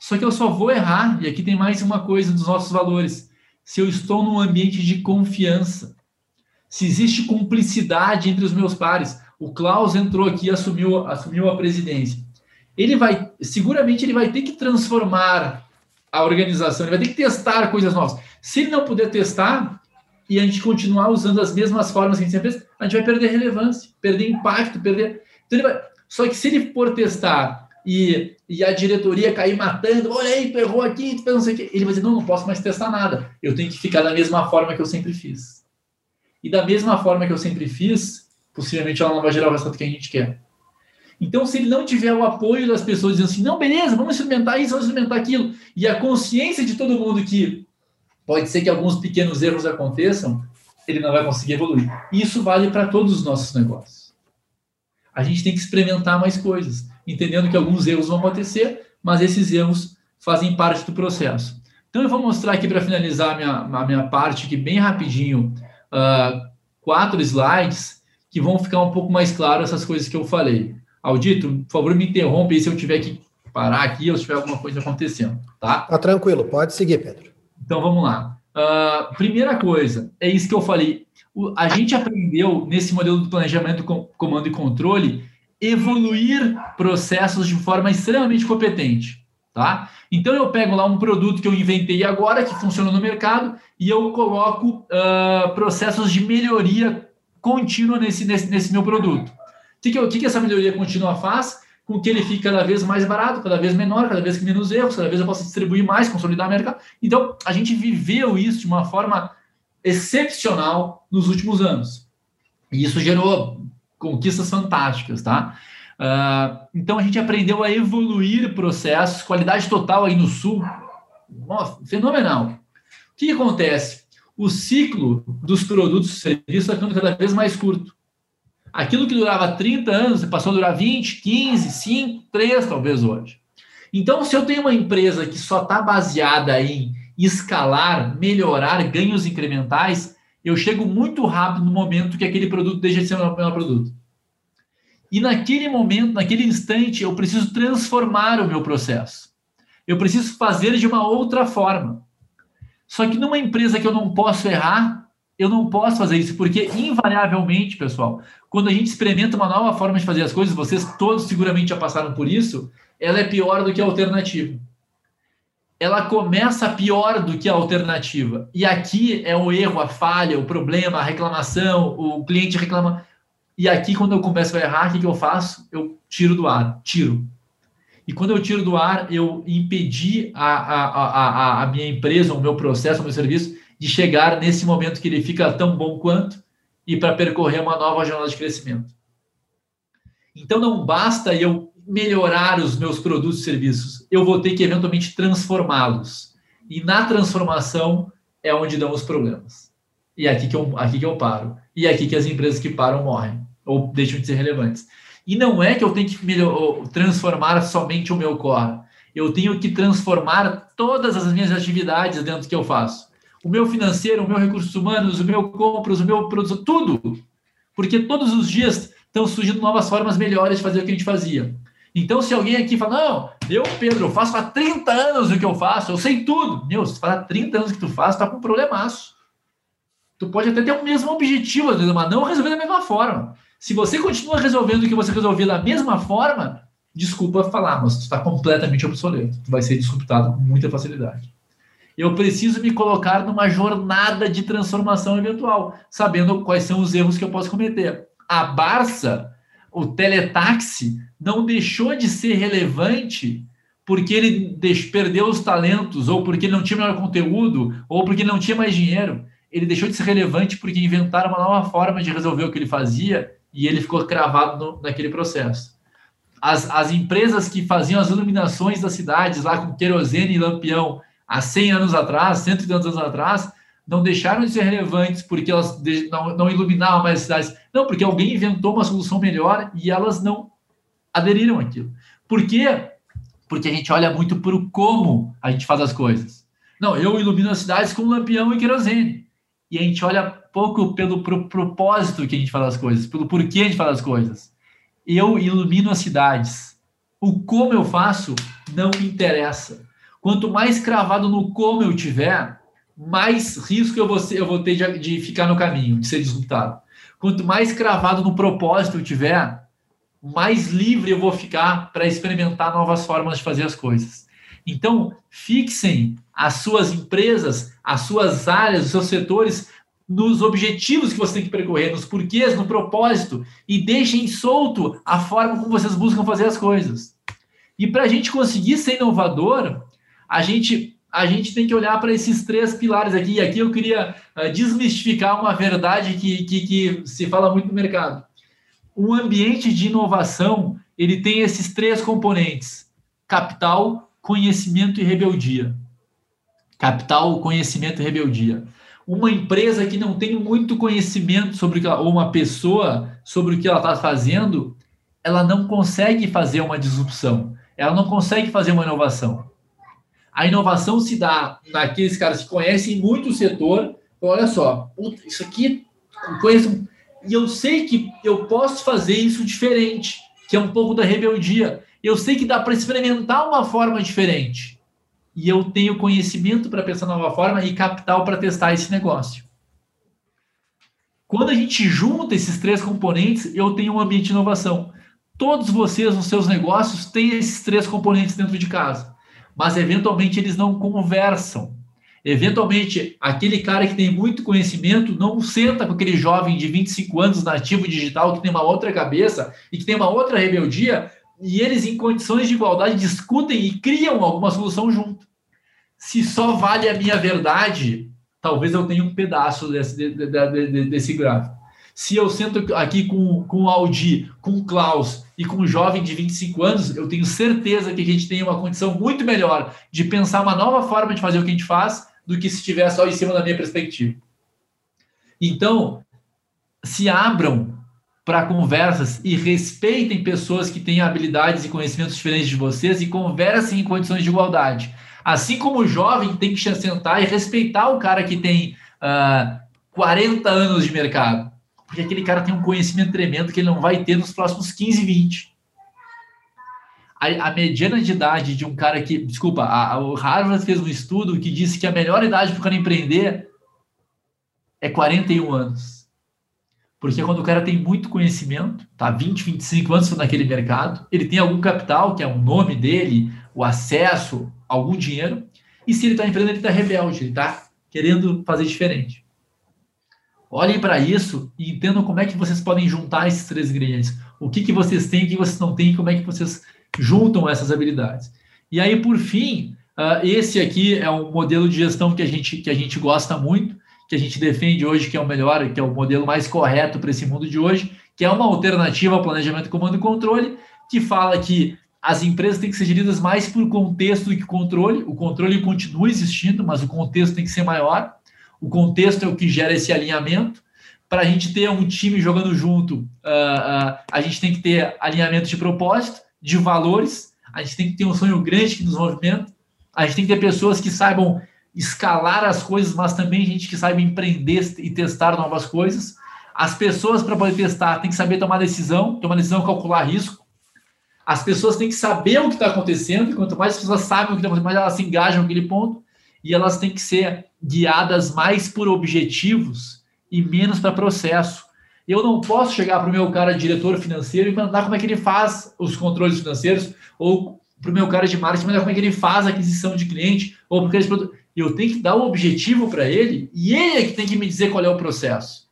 Só que eu só vou errar, e aqui tem mais uma coisa dos nossos valores, se eu estou num ambiente de confiança, se existe cumplicidade entre os meus pares. O Klaus entrou aqui e assumiu, assumiu a presidência. Ele vai, seguramente ele vai ter que transformar a organização, ele vai ter que testar coisas novas. Se ele não puder testar e a gente continuar usando as mesmas formas que a gente sempre fez, a gente vai perder relevância, perder impacto, perder. Então vai... Só que se ele for testar e, e a diretoria cair matando, olha aí, tu errou aqui, tu não sei o quê. Ele vai dizer, não, não posso mais testar nada. Eu tenho que ficar da mesma forma que eu sempre fiz. E da mesma forma que eu sempre fiz, possivelmente ela não vai gerar o resultado que a gente quer. Então, se ele não tiver o apoio das pessoas dizendo assim, não, beleza, vamos experimentar isso, vamos experimentar aquilo, e a consciência de todo mundo que pode ser que alguns pequenos erros aconteçam, ele não vai conseguir evoluir. Isso vale para todos os nossos negócios. A gente tem que experimentar mais coisas entendendo que alguns erros vão acontecer, mas esses erros fazem parte do processo. Então, eu vou mostrar aqui para finalizar a minha, a minha parte aqui bem rapidinho, uh, quatro slides que vão ficar um pouco mais claras essas coisas que eu falei. Aldito, por favor, me interrompe aí se eu tiver que parar aqui ou se tiver alguma coisa acontecendo, tá? Tá tranquilo, pode seguir, Pedro. Então vamos lá. Uh, primeira coisa, é isso que eu falei. O, a gente aprendeu nesse modelo de planejamento, com, comando e controle, evoluir processos de forma extremamente competente, tá? Então eu pego lá um produto que eu inventei agora, que funciona no mercado, e eu coloco uh, processos de melhoria contínua nesse, nesse, nesse meu produto. Que, que, que, essa melhoria contínua faz? Com que ele fique cada vez mais barato, cada vez menor, cada vez com menos erros, cada vez eu possa distribuir mais, consolidar o mercado. Então, a gente viveu isso de uma forma excepcional nos últimos anos. E isso gerou conquistas fantásticas, tá? Uh, então a gente aprendeu a evoluir processos, qualidade total aí no sul, nossa, fenomenal. O que acontece? O ciclo dos produtos e serviços está ficando cada vez mais curto. Aquilo que durava 30 anos passou a durar 20, 15, 5, 3 talvez hoje. Então, se eu tenho uma empresa que só está baseada em escalar, melhorar ganhos incrementais, eu chego muito rápido no momento que aquele produto deixa de ser o meu produto. E naquele momento, naquele instante, eu preciso transformar o meu processo. Eu preciso fazer de uma outra forma. Só que numa empresa que eu não posso errar, eu não posso fazer isso, porque invariavelmente, pessoal, quando a gente experimenta uma nova forma de fazer as coisas, vocês todos seguramente já passaram por isso, ela é pior do que a alternativa. Ela começa pior do que a alternativa. E aqui é o erro, a falha, o problema, a reclamação, o cliente reclama. E aqui, quando eu começo a errar, o que, eu faço? Eu tiro do ar, tiro. E quando eu tiro do ar, eu impedi a, a, a, a minha empresa, o meu processo, o meu serviço, de chegar nesse momento que ele fica tão bom quanto e para percorrer uma nova jornada de crescimento. Então, não basta eu melhorar os meus produtos e serviços, eu vou ter que eventualmente transformá-los. E na transformação é onde dão os problemas. E é aqui que eu, aqui que eu paro. E é aqui que as empresas que param morrem ou deixam de ser relevantes. E não é que eu tenho que melhor, transformar somente o meu core. Eu tenho que transformar todas as minhas atividades dentro do que eu faço. O meu financeiro, o meu recursos humanos, o meu compras, o meu produto, tudo. Porque todos os dias estão surgindo novas formas melhores de fazer o que a gente fazia. Então, se alguém aqui fala, não, eu, Pedro, eu faço há 30 anos o que eu faço, eu sei tudo. Meu, se fala 30 anos que tu faz, tá com um problemaço. Tu pode até ter o mesmo objetivo, mas não resolver da mesma forma. Se você continua resolvendo o que você resolvia da mesma forma, desculpa falar, mas tu está completamente obsoleto. Tu vai ser disruptado com muita facilidade. Eu preciso me colocar numa jornada de transformação eventual, sabendo quais são os erros que eu posso cometer. A Barça, o teletaxi, não deixou de ser relevante porque ele perdeu os talentos, ou porque ele não tinha melhor conteúdo, ou porque ele não tinha mais dinheiro ele deixou de ser relevante porque inventaram uma nova forma de resolver o que ele fazia e ele ficou cravado no, naquele processo. As, as empresas que faziam as iluminações das cidades lá com querosene e lampião há 100 anos atrás, 100 e tantos anos atrás, não deixaram de ser relevantes porque elas não, não iluminavam mais as cidades. Não, porque alguém inventou uma solução melhor e elas não aderiram àquilo. Por quê? Porque a gente olha muito para o como a gente faz as coisas. Não, eu ilumino as cidades com lampião e querosene e a gente olha pouco pelo pro propósito que a gente faz as coisas, pelo porquê a gente faz as coisas. Eu ilumino as cidades. O como eu faço não me interessa. Quanto mais cravado no como eu tiver, mais risco eu vou, ser, eu vou ter de, de ficar no caminho, de ser disruptado. Quanto mais cravado no propósito eu tiver, mais livre eu vou ficar para experimentar novas formas de fazer as coisas. Então, fixem as suas empresas, as suas áreas, os seus setores nos objetivos que você tem que percorrer, nos porquês, no propósito, e deixem solto a forma como vocês buscam fazer as coisas. E para a gente conseguir ser inovador, a gente, a gente tem que olhar para esses três pilares aqui. E aqui eu queria uh, desmistificar uma verdade que, que, que se fala muito no mercado. Um ambiente de inovação, ele tem esses três componentes: capital, conhecimento e rebeldia. Capital, conhecimento e rebeldia. Uma empresa que não tem muito conhecimento sobre ou uma pessoa sobre o que ela está fazendo, ela não consegue fazer uma disrupção, ela não consegue fazer uma inovação. A inovação se dá naqueles caras que conhecem muito o setor. Olha só, isso aqui eu conheço e eu sei que eu posso fazer isso diferente, que é um pouco da rebeldia. Eu sei que dá para experimentar uma forma diferente. E eu tenho conhecimento para pensar nova forma e capital para testar esse negócio. Quando a gente junta esses três componentes, eu tenho um ambiente de inovação. Todos vocês, nos seus negócios, têm esses três componentes dentro de casa, mas eventualmente eles não conversam. Eventualmente, aquele cara que tem muito conhecimento não senta com aquele jovem de 25 anos nativo digital que tem uma outra cabeça e que tem uma outra rebeldia, e eles, em condições de igualdade, discutem e criam alguma solução junto. Se só vale a minha verdade, talvez eu tenha um pedaço desse, de, de, de, desse gráfico. Se eu sento aqui com, com o Aldi, com o Klaus e com um jovem de 25 anos, eu tenho certeza que a gente tem uma condição muito melhor de pensar uma nova forma de fazer o que a gente faz do que se estiver só em cima da minha perspectiva. Então, se abram para conversas e respeitem pessoas que têm habilidades e conhecimentos diferentes de vocês e conversem em condições de igualdade. Assim como o jovem tem que se sentar e respeitar o cara que tem uh, ah, 40 anos de mercado. Porque aquele cara tem um conhecimento tremendo que ele não vai ter nos próximos 15, 20 a, a, mediana de idade de um cara que. Desculpa, a, o Harvard fez um estudo que disse que a melhor idade para o cara empreender é 41 anos. Porque quando o cara tem muito conhecimento, tá 20, 25 anos naquele mercado, ele tem algum capital, que é o nome dele, o acesso, algum dinheiro, e se ele está empreendendo, ele está rebelde, ele está querendo fazer diferente. Olhem para isso e entendam como é que vocês podem juntar esses três ingredientes. O que, que vocês têm, o que vocês não têm, como é que vocês juntam essas habilidades. E aí, por fim, uh, esse aqui é um modelo de gestão que a gente, que a gente gosta muito, que a gente defende hoje, que é o melhor, que é o modelo mais correto para esse mundo de hoje, que é uma alternativa ao planejamento, comando e controle, que fala que as empresas têm que ser geridas mais por contexto do que controle. O controle continua existindo, mas o contexto tem que ser maior. O contexto é o que gera esse alinhamento. Para a gente ter um time jogando junto, uh, uh, a gente tem que ter alinhamento de propósito de valores, a gente tem que ter um sonho grande que nos movimenta, a gente tem que ter pessoas que saibam escalar as coisas, mas também gente que saiba empreender e testar novas coisas. As pessoas, para poder testar, têm que saber tomar decisão, tomar decisão, calcular risco. As pessoas têm que saber o que está acontecendo, e quanto mais as pessoas sabem o que está acontecendo, mais elas se engajam naquele ponto, e elas têm que ser guiadas mais por objetivos e menos para processo. Eu não posso chegar para o meu cara diretor financeiro e mandar como é que ele faz os controles financeiros, ou para o meu cara de marketing mandar como é que ele faz a aquisição de cliente, ou porque eles Eu tenho que dar um objetivo para ele e ele é que tem que me dizer qual é o processo.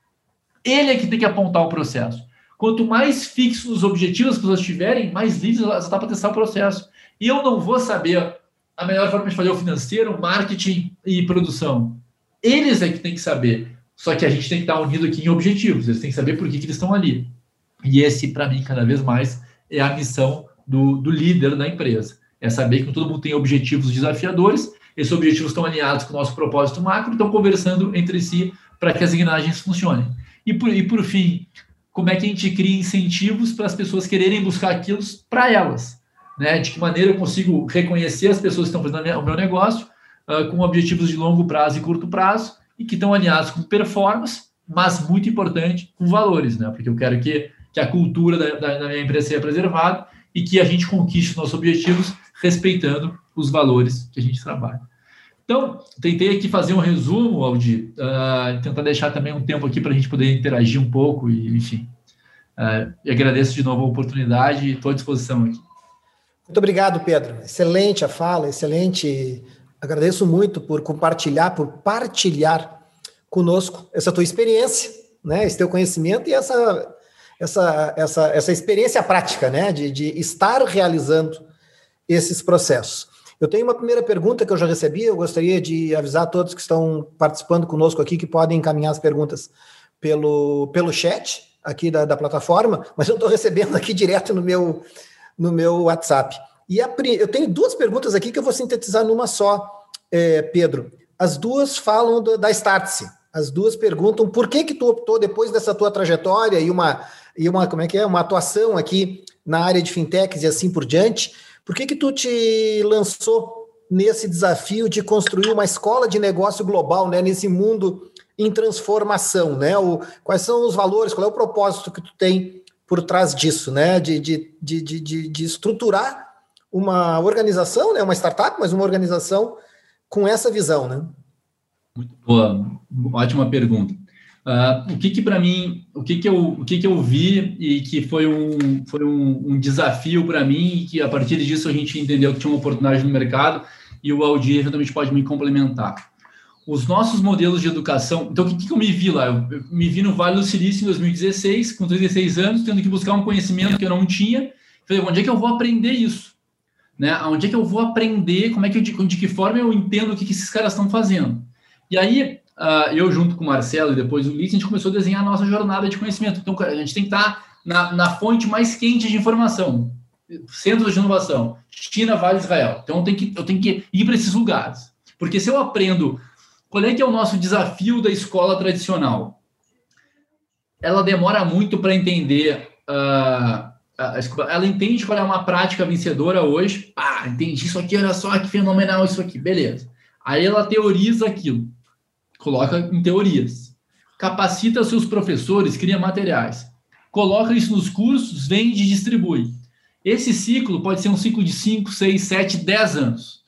Ele é que tem que apontar o processo. Quanto mais fixos os objetivos as pessoas tiverem, mais livres elas estão para testar o processo. E eu não vou saber a melhor forma de fazer o financeiro, marketing e produção. Eles é que têm que saber. Só que a gente tem que estar unido aqui em objetivos, eles têm que saber por que, que eles estão ali. E esse, para mim, cada vez mais é a missão do, do líder da empresa. É saber que todo mundo tem objetivos desafiadores, esses objetivos estão alinhados com o nosso propósito macro, estão conversando entre si para que as engrenagens funcionem. E por, e por fim, como é que a gente cria incentivos para as pessoas quererem buscar aquilo para elas? Né? De que maneira eu consigo reconhecer as pessoas que estão fazendo o meu negócio uh, com objetivos de longo prazo e curto prazo e que estão alinhados com performance, mas muito importante, com valores, né? Porque eu quero que, que a cultura da, da, da minha empresa seja preservada e que a gente conquiste os nossos objetivos respeitando os valores que a gente trabalha. Então, tentei aqui fazer um resumo, Aldi, uh, tentar deixar também um tempo aqui para a gente poder interagir um pouco, e enfim. Uh, e agradeço de novo a oportunidade e estou à disposição aqui. Muito obrigado, Pedro. Excelente a fala, excelente Agradeço muito por compartilhar, por partilhar conosco essa tua experiência, né, esse teu conhecimento e essa, essa, essa, essa experiência prática, né, de, de estar realizando esses processos. Eu tenho uma primeira pergunta que eu já recebi, eu gostaria de avisar a todos que estão participando conosco aqui que podem encaminhar as perguntas pelo, pelo chat aqui da, da plataforma, mas eu estou recebendo aqui direto no meu, no meu WhatsApp. E a, eu tenho duas perguntas aqui que eu vou sintetizar numa só, é, Pedro. As duas falam do, da Startse. As duas perguntam por que que tu optou depois dessa tua trajetória e uma e uma como é que é uma atuação aqui na área de fintechs e assim por diante. Por que que tu te lançou nesse desafio de construir uma escola de negócio global, né, nesse mundo em transformação, né? O, quais são os valores, qual é o propósito que tu tem por trás disso, né? De, de, de, de, de estruturar uma organização, né? Uma startup, mas uma organização com essa visão, né? Muito boa, ótima pergunta. Uh, o que que para mim, o que que eu, o que que eu vi e que foi um, foi um, um desafio para mim e que a partir disso a gente entendeu que tinha uma oportunidade no mercado e o Aldir realmente pode me complementar. Os nossos modelos de educação, então o que, que eu me vi lá? Eu, eu me vi no Vale do Silício em 2016, com 16 anos, tendo que buscar um conhecimento que eu não tinha. Falei, onde é que eu vou aprender isso? Né? Onde é que eu vou aprender? Como é que eu, de, de que forma eu entendo o que, que esses caras estão fazendo? E aí uh, eu junto com o Marcelo e depois o Ulisses, a gente começou a desenhar a nossa jornada de conhecimento. Então, a gente tem que estar na, na fonte mais quente de informação, centros de inovação, China, Vale, Israel. Então, eu tenho que, eu tenho que ir para esses lugares. Porque se eu aprendo qual é que é o nosso desafio da escola tradicional, ela demora muito para entender... Uh, ela entende qual é uma prática vencedora hoje. Ah, entendi isso aqui, olha só que fenomenal isso aqui, beleza. Aí ela teoriza aquilo coloca em teorias. Capacita seus professores, cria materiais. Coloca isso nos cursos, vende e distribui. Esse ciclo pode ser um ciclo de 5, 6, 7, 10 anos.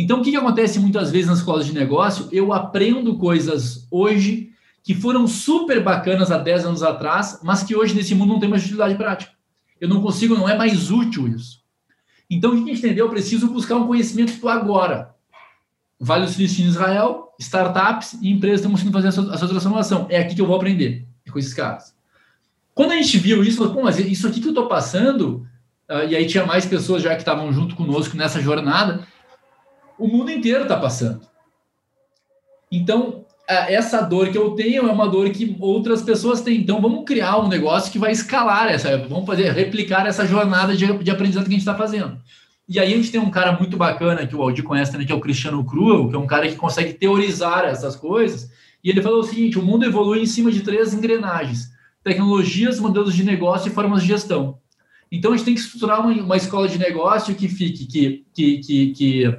Então, o que, que acontece muitas vezes nas escolas de negócio? Eu aprendo coisas hoje que foram super bacanas há 10 anos atrás, mas que hoje nesse mundo não tem mais utilidade prática. Eu não consigo, não é mais útil isso. Então, o que a gente entendeu? Eu preciso buscar um conhecimento do agora. Vale o Silício em Israel, startups e empresas estão conseguindo fazer a sua transformação. É aqui que eu vou aprender é com esses caras. Quando a gente viu isso, falou, mas isso aqui que eu estou passando, uh, e aí tinha mais pessoas já que estavam junto conosco nessa jornada, o mundo inteiro está passando. Então, essa dor que eu tenho é uma dor que outras pessoas têm. Então, vamos criar um negócio que vai escalar essa, vamos fazer, replicar essa jornada de, de aprendizado que a gente está fazendo. E aí a gente tem um cara muito bacana que o Aldi conhece também, que é o Cristiano Cruel, que é um cara que consegue teorizar essas coisas. E ele falou o seguinte: o mundo evolui em cima de três engrenagens: tecnologias, modelos de negócio e formas de gestão. Então a gente tem que estruturar uma, uma escola de negócio que fique, que, que, que, que,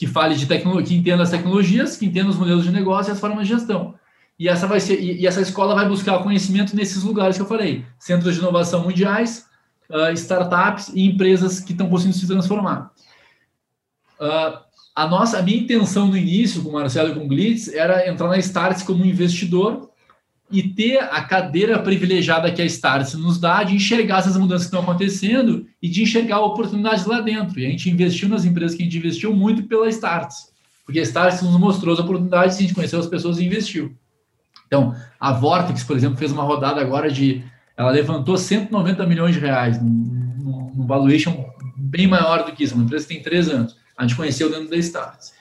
que fale de tecnologia, que entenda as tecnologias, que entenda os modelos de negócio e as formas de gestão. E essa vai ser, e, essa escola vai buscar conhecimento nesses lugares que eu falei: centros de inovação mundiais, uh, startups e empresas que estão conseguindo se transformar. Uh, a nossa, a minha intenção no início com o Marcelo e com o Glitz era entrar na Starts como investidor e ter a cadeira privilegiada que a Starts nos dá de enxergar essas mudanças que estão acontecendo e de enxergar oportunidades lá dentro. E a gente investiu nas empresas que a gente investiu muito pela Starts, porque a Starts nos mostrou as oportunidades, a gente conheceu as pessoas e investiu. Então, a Vortex, por exemplo, fez uma rodada agora de ela levantou 190 milhões de reais, num, valuation bem maior do que isso, uma empresa que tem três anos. A gente conheceu dentro da Starts.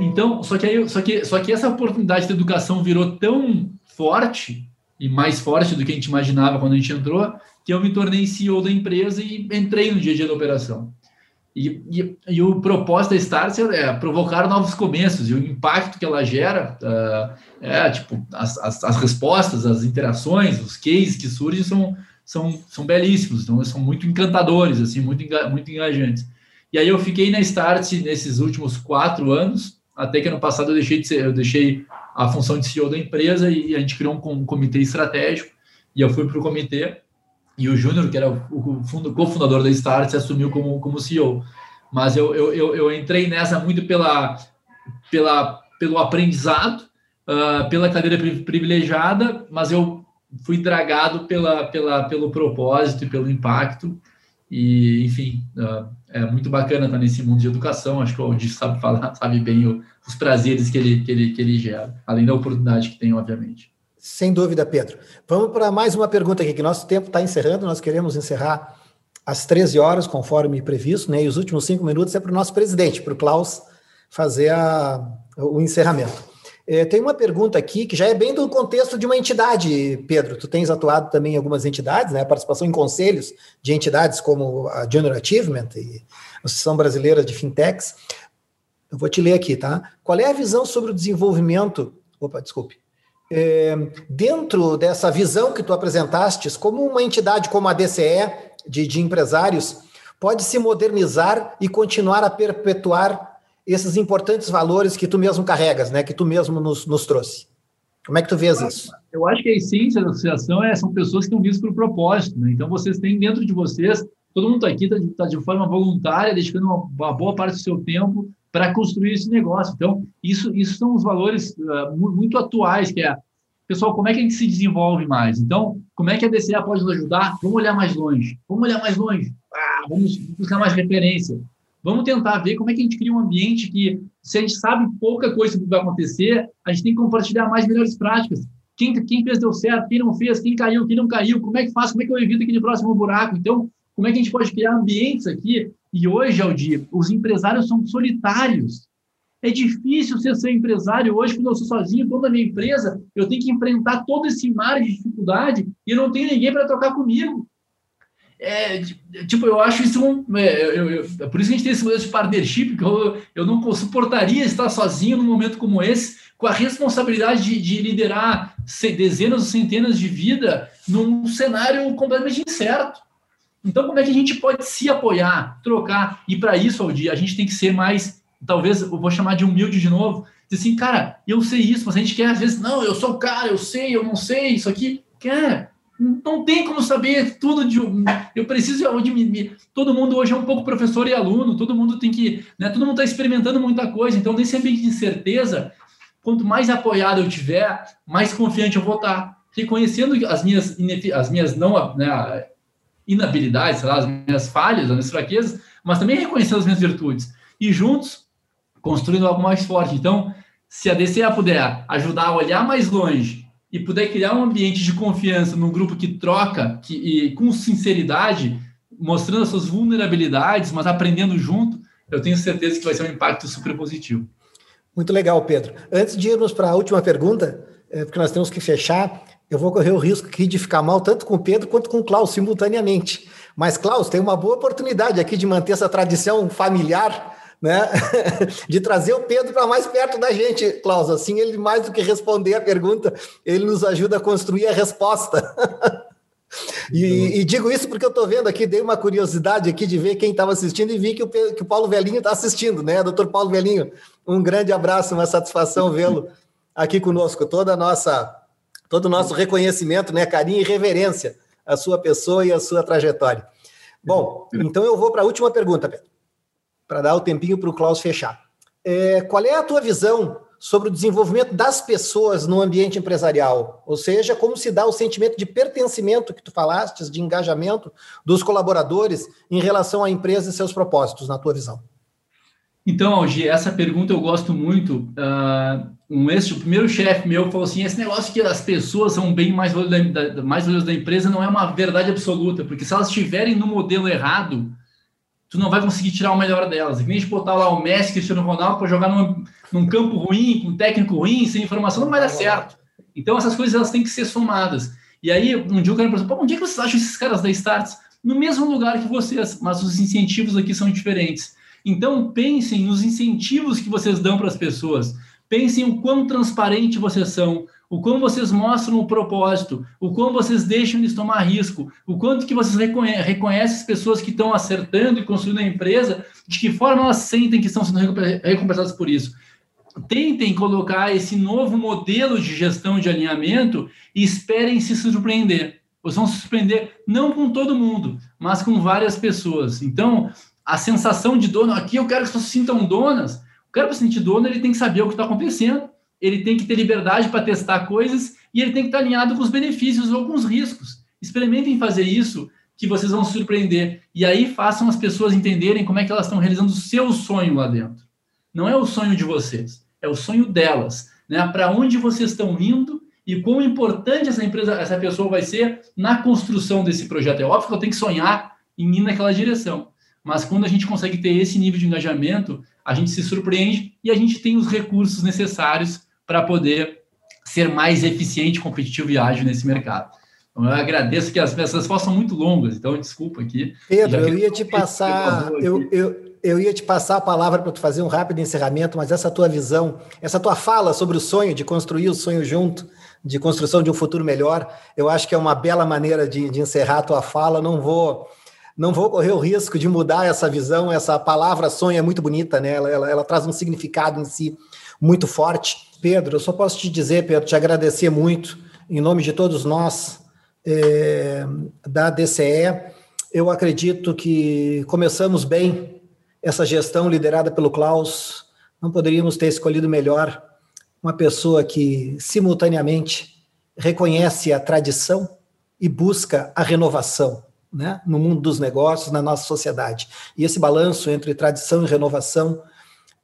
Então, só que, aí, só, que, só que essa oportunidade de educação virou tão forte e mais forte do que a gente imaginava quando a gente entrou, que eu me tornei CEO da empresa e entrei no dia a dia da operação. E, e, e, o propósito da Starcer é provocar novos começos, e o impacto que ela gera uh, é tipo as, as, as, respostas, as interações, os cases que surgem são, são, são belíssimos, então são muito encantadores, assim, muito, muito engajantes. E aí eu fiquei na Start nesses últimos quatro anos, até que ano passado eu deixei de ser, eu deixei a função de CEO da empresa e a gente criou um, comitê estratégico, e eu fui para o comitê e o Júnior, que era o, o cofundador da Start, se assumiu como, como CEO. Mas eu, eu, eu, eu entrei nessa muito pela, pela, pelo aprendizado, uh, pela cadeira privilegiada, mas eu fui dragado pela, pela, pelo propósito e pelo impacto. E, enfim, uh, é muito bacana estar nesse mundo de educação. Acho que o Aldir sabe falar, <laughs> sabe bem os prazeres que ele, que, ele, que ele gera, além da oportunidade que tem, obviamente. Sem dúvida, Pedro. Vamos para mais uma pergunta aqui, que nosso tempo está encerrando, nós queremos encerrar às 13 horas, conforme previsto, né? E os últimos cinco minutos é para o nosso presidente, para o Klaus, fazer a, o encerramento. É, tem uma pergunta aqui que já é bem do contexto de uma entidade, Pedro. Tu tens atuado também em algumas entidades, né? Participação em conselhos de entidades como a Junior Achievement e a Associação Brasileira de Fintechs. Eu vou te ler aqui, tá? Qual é a visão sobre o desenvolvimento. Opa, desculpe é, dentro dessa visão que tu apresentaste, como uma entidade como a DCE, de, de empresários, pode se modernizar e continuar a perpetuar esses importantes valores que tu mesmo carregas, né, que tu mesmo nos, nos trouxe? Como é que tu vês isso? Eu acho que a essência da associação é, são pessoas que estão vistas por propósito. Né? Então, vocês têm dentro de vocês, todo mundo está aqui, está tá de forma voluntária, dedicando uma, uma boa parte do seu tempo para construir esse negócio. Então, isso, isso são os valores uh, muito atuais, que é, pessoal, como é que a gente se desenvolve mais? Então, como é que a DCA pode nos ajudar? Vamos olhar mais longe. Vamos olhar mais longe. Ah, vamos buscar mais referência. Vamos tentar ver como é que a gente cria um ambiente que, se a gente sabe pouca coisa que vai acontecer, a gente tem que compartilhar mais melhores práticas. Quem, quem fez deu certo, quem não fez, quem caiu, quem não caiu, como é que faz, como é que eu evito aquele próximo buraco. Então, como é que a gente pode criar ambientes aqui? E hoje, Aldir, os empresários são solitários. É difícil ser ser empresário hoje quando eu sou sozinho, quando a minha empresa, eu tenho que enfrentar todo esse mar de dificuldade e não tenho ninguém para tocar comigo. É, tipo, eu acho isso um. É, eu, eu, é por isso que a gente tem esse modelo de partnership, que eu, eu não suportaria estar sozinho num momento como esse, com a responsabilidade de, de liderar dezenas ou centenas de vida num cenário completamente incerto. Então, como é que a gente pode se apoiar, trocar? E para isso, Aldir, a gente tem que ser mais, talvez, eu vou chamar de humilde de novo, dizer assim, cara, eu sei isso, mas a gente quer, às vezes, não, eu sou o cara, eu sei, eu não sei, isso aqui. Quer, não tem como saber tudo de eu preciso de todo mundo hoje é um pouco professor e aluno todo mundo tem que né, todo mundo está experimentando muita coisa então nesse ambiente de incerteza quanto mais apoiado eu tiver mais confiante eu vou estar reconhecendo as minhas as minhas não né, inabilidades lá, as minhas falhas as minhas fraquezas mas também reconhecendo as minhas virtudes. E juntos construindo algo mais forte. Então se a DCA puder ajudar a olhar mais longe e puder criar um ambiente de confiança num grupo que troca que, e com sinceridade, mostrando as suas vulnerabilidades, mas aprendendo junto, eu tenho certeza que vai ser um impacto super positivo. Muito legal, Pedro. Antes de irmos para a última pergunta, é, porque nós temos que fechar, eu vou correr o risco aqui de ficar mal tanto com o Pedro quanto com o Klaus simultaneamente. Mas, Klaus, tem uma boa oportunidade aqui de manter essa tradição familiar né? <laughs> de trazer o Pedro para mais perto da gente, Klaus. Assim, ele mais do que responder a pergunta, ele nos ajuda a construir a resposta. <laughs> E, e, digo isso porque eu estou vendo aqui, dei uma curiosidade aqui de ver quem estava assistindo e vi que o, que o Paulo Velhinho está assistindo, né? Doutor Paulo Velhinho, um grande abraço, uma satisfação vê-lo aqui conosco. Toda a nossa, todo o nosso reconhecimento, né? Carinho e reverência à sua pessoa e à sua trajetória. Bom, então eu vou para a última pergunta, Pedro para dar o tempinho para o Klaus fechar. É, qual é a tua visão sobre o desenvolvimento das pessoas no ambiente empresarial? Ou seja, como se dá o sentimento de pertencimento que tu falaste, de engajamento dos colaboradores em relação à empresa e seus propósitos, na tua visão? Então, Algi, essa pergunta eu gosto muito. Uh, um ex, o primeiro chefe meu falou assim: esse negócio que as pessoas são bem mais valores da, mais valores da empresa não é uma verdade absoluta, porque se elas estiverem no modelo errado, tu não vai conseguir tirar o melhor delas. É que nem gente botar lá o Messi, Cristiano Ronaldo, para jogar num, num campo ruim, com um técnico ruim, sem informação, não vai dar certo. Então, essas coisas elas têm que ser somadas. E aí, um dia o cara perguntou, onde é que vocês acham esses caras da Starts? No mesmo lugar que vocês, mas os incentivos aqui são diferentes. Então, pensem nos incentivos que vocês dão para as pessoas. Pensem o quão transparente vocês são, o quão vocês mostram o propósito, o quão vocês deixam eles tomar risco, o quanto que vocês reconhe reconhecem as pessoas que estão acertando e construindo a empresa, de que forma elas sentem que estão sendo recompensadas por isso. Tentem colocar esse novo modelo de gestão de alinhamento e esperem se surpreender. Vocês vão se surpreender não com todo mundo, mas com várias pessoas. Então, a sensação de dono, aqui eu quero que pessoas se sintam donas. O cara para se sentir dono, ele tem que saber o que está acontecendo ele tem que ter liberdade para testar coisas e ele tem que estar alinhado com os benefícios ou com os riscos. Experimentem fazer isso, que vocês vão se surpreender. E aí façam as pessoas entenderem como é que elas estão realizando o seu sonho lá dentro. Não é o sonho de vocês, é o sonho delas. Né? Para onde vocês estão indo e quão importante essa empresa, essa pessoa vai ser na construção desse projeto. É óbvio que eu tenho que sonhar em ir naquela direção. Mas quando a gente consegue ter esse nível de engajamento, a gente se surpreende e a gente tem os recursos necessários para poder ser mais eficiente, competitivo e ágil nesse mercado. Então, eu agradeço que as pessoas são muito longas, então desculpa aqui. Pedro, eu ia te passar, eu, eu, eu ia te passar a palavra para tu fazer um rápido encerramento, mas essa tua visão, essa tua fala sobre o sonho, de construir o sonho junto, de construção de um futuro melhor, eu acho que é uma bela maneira de, de encerrar a tua fala. Não vou não vou correr o risco de mudar essa visão. Essa palavra sonho é muito bonita, né? Ela, ela, ela traz um significado em si muito forte. Pedro, eu só posso te dizer, Pedro, te agradecer muito, em nome de todos nós é, da DCE. Eu acredito que começamos bem essa gestão liderada pelo Klaus. Não poderíamos ter escolhido melhor uma pessoa que simultaneamente reconhece a tradição e busca a renovação né, no mundo dos negócios, na nossa sociedade. E esse balanço entre tradição e renovação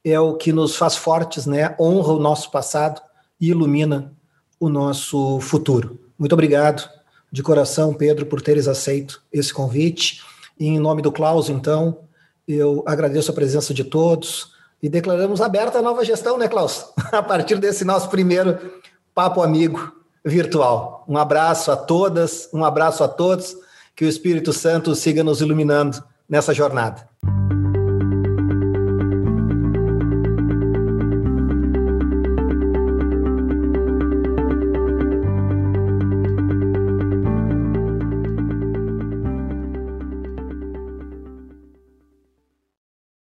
é o que nos faz fortes, né, honra o nosso passado e ilumina o nosso futuro. Muito obrigado de coração, Pedro, por teres aceito esse convite. E em nome do Klaus, então, eu agradeço a presença de todos e declaramos aberta a nova gestão, né, Klaus? <laughs> A partir desse nosso primeiro papo amigo virtual. Um abraço a todas, um abraço a todos, que o Espírito Santo siga nos iluminando nessa jornada.